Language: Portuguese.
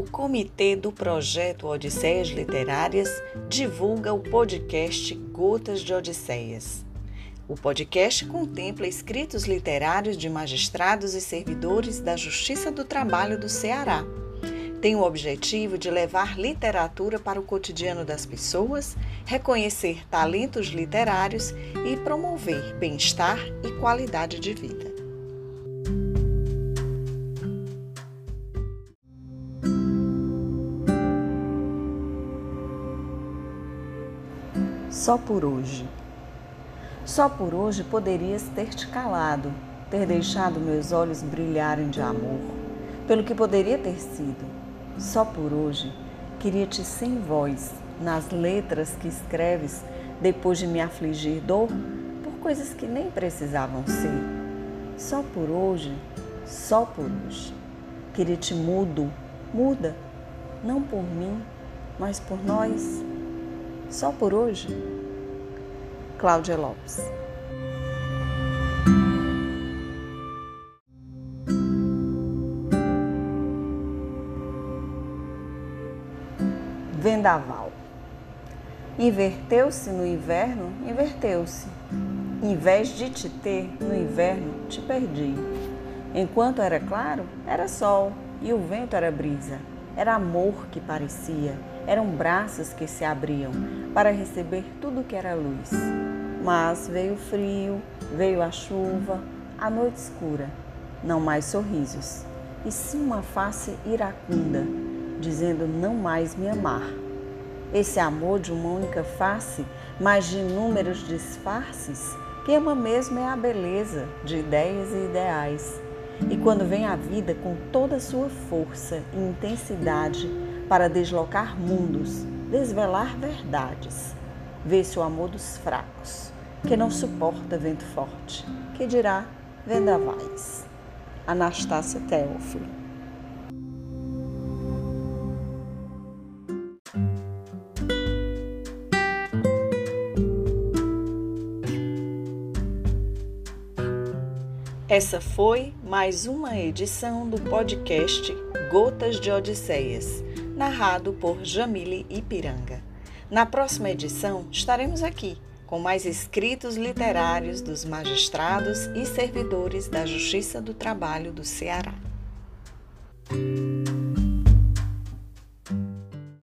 comitê do projeto Odisseias Literárias divulga o podcast Gotas de Odisseias. O podcast contempla escritos literários de magistrados e servidores da Justiça do Trabalho do Ceará. Tem o objetivo de levar literatura para o cotidiano das pessoas, reconhecer talentos literários e promover bem-estar e qualidade de vida. Só por hoje. Só por hoje poderias ter te calado, ter deixado meus olhos brilharem de amor, pelo que poderia ter sido. Só por hoje queria-te sem voz, nas letras que escreves depois de me afligir dor por coisas que nem precisavam ser. Só por hoje, só por hoje. Queria-te mudo, muda, não por mim, mas por nós. Só por hoje? Cláudia Lopes. Vendaval. Inverteu-se no inverno, inverteu-se. Em vez de te ter no inverno, te perdi. Enquanto era claro, era sol e o vento era brisa. Era amor que parecia, eram braços que se abriam para receber tudo que era luz. Mas veio o frio, veio a chuva, a noite escura, não mais sorrisos, e sim uma face iracunda, dizendo não mais me amar. Esse amor de uma única face, mas de inúmeros disfarces, que ama mesmo é a beleza de ideias e ideais e quando vem a vida com toda a sua força e intensidade para deslocar mundos, desvelar verdades, vê-se o amor dos fracos, que não suporta vento forte, que dirá vendavais. Anastácia Teófilo Essa foi mais uma edição do podcast Gotas de Odisseias, narrado por Jamile Ipiranga. Na próxima edição estaremos aqui com mais escritos literários dos magistrados e servidores da Justiça do Trabalho do Ceará.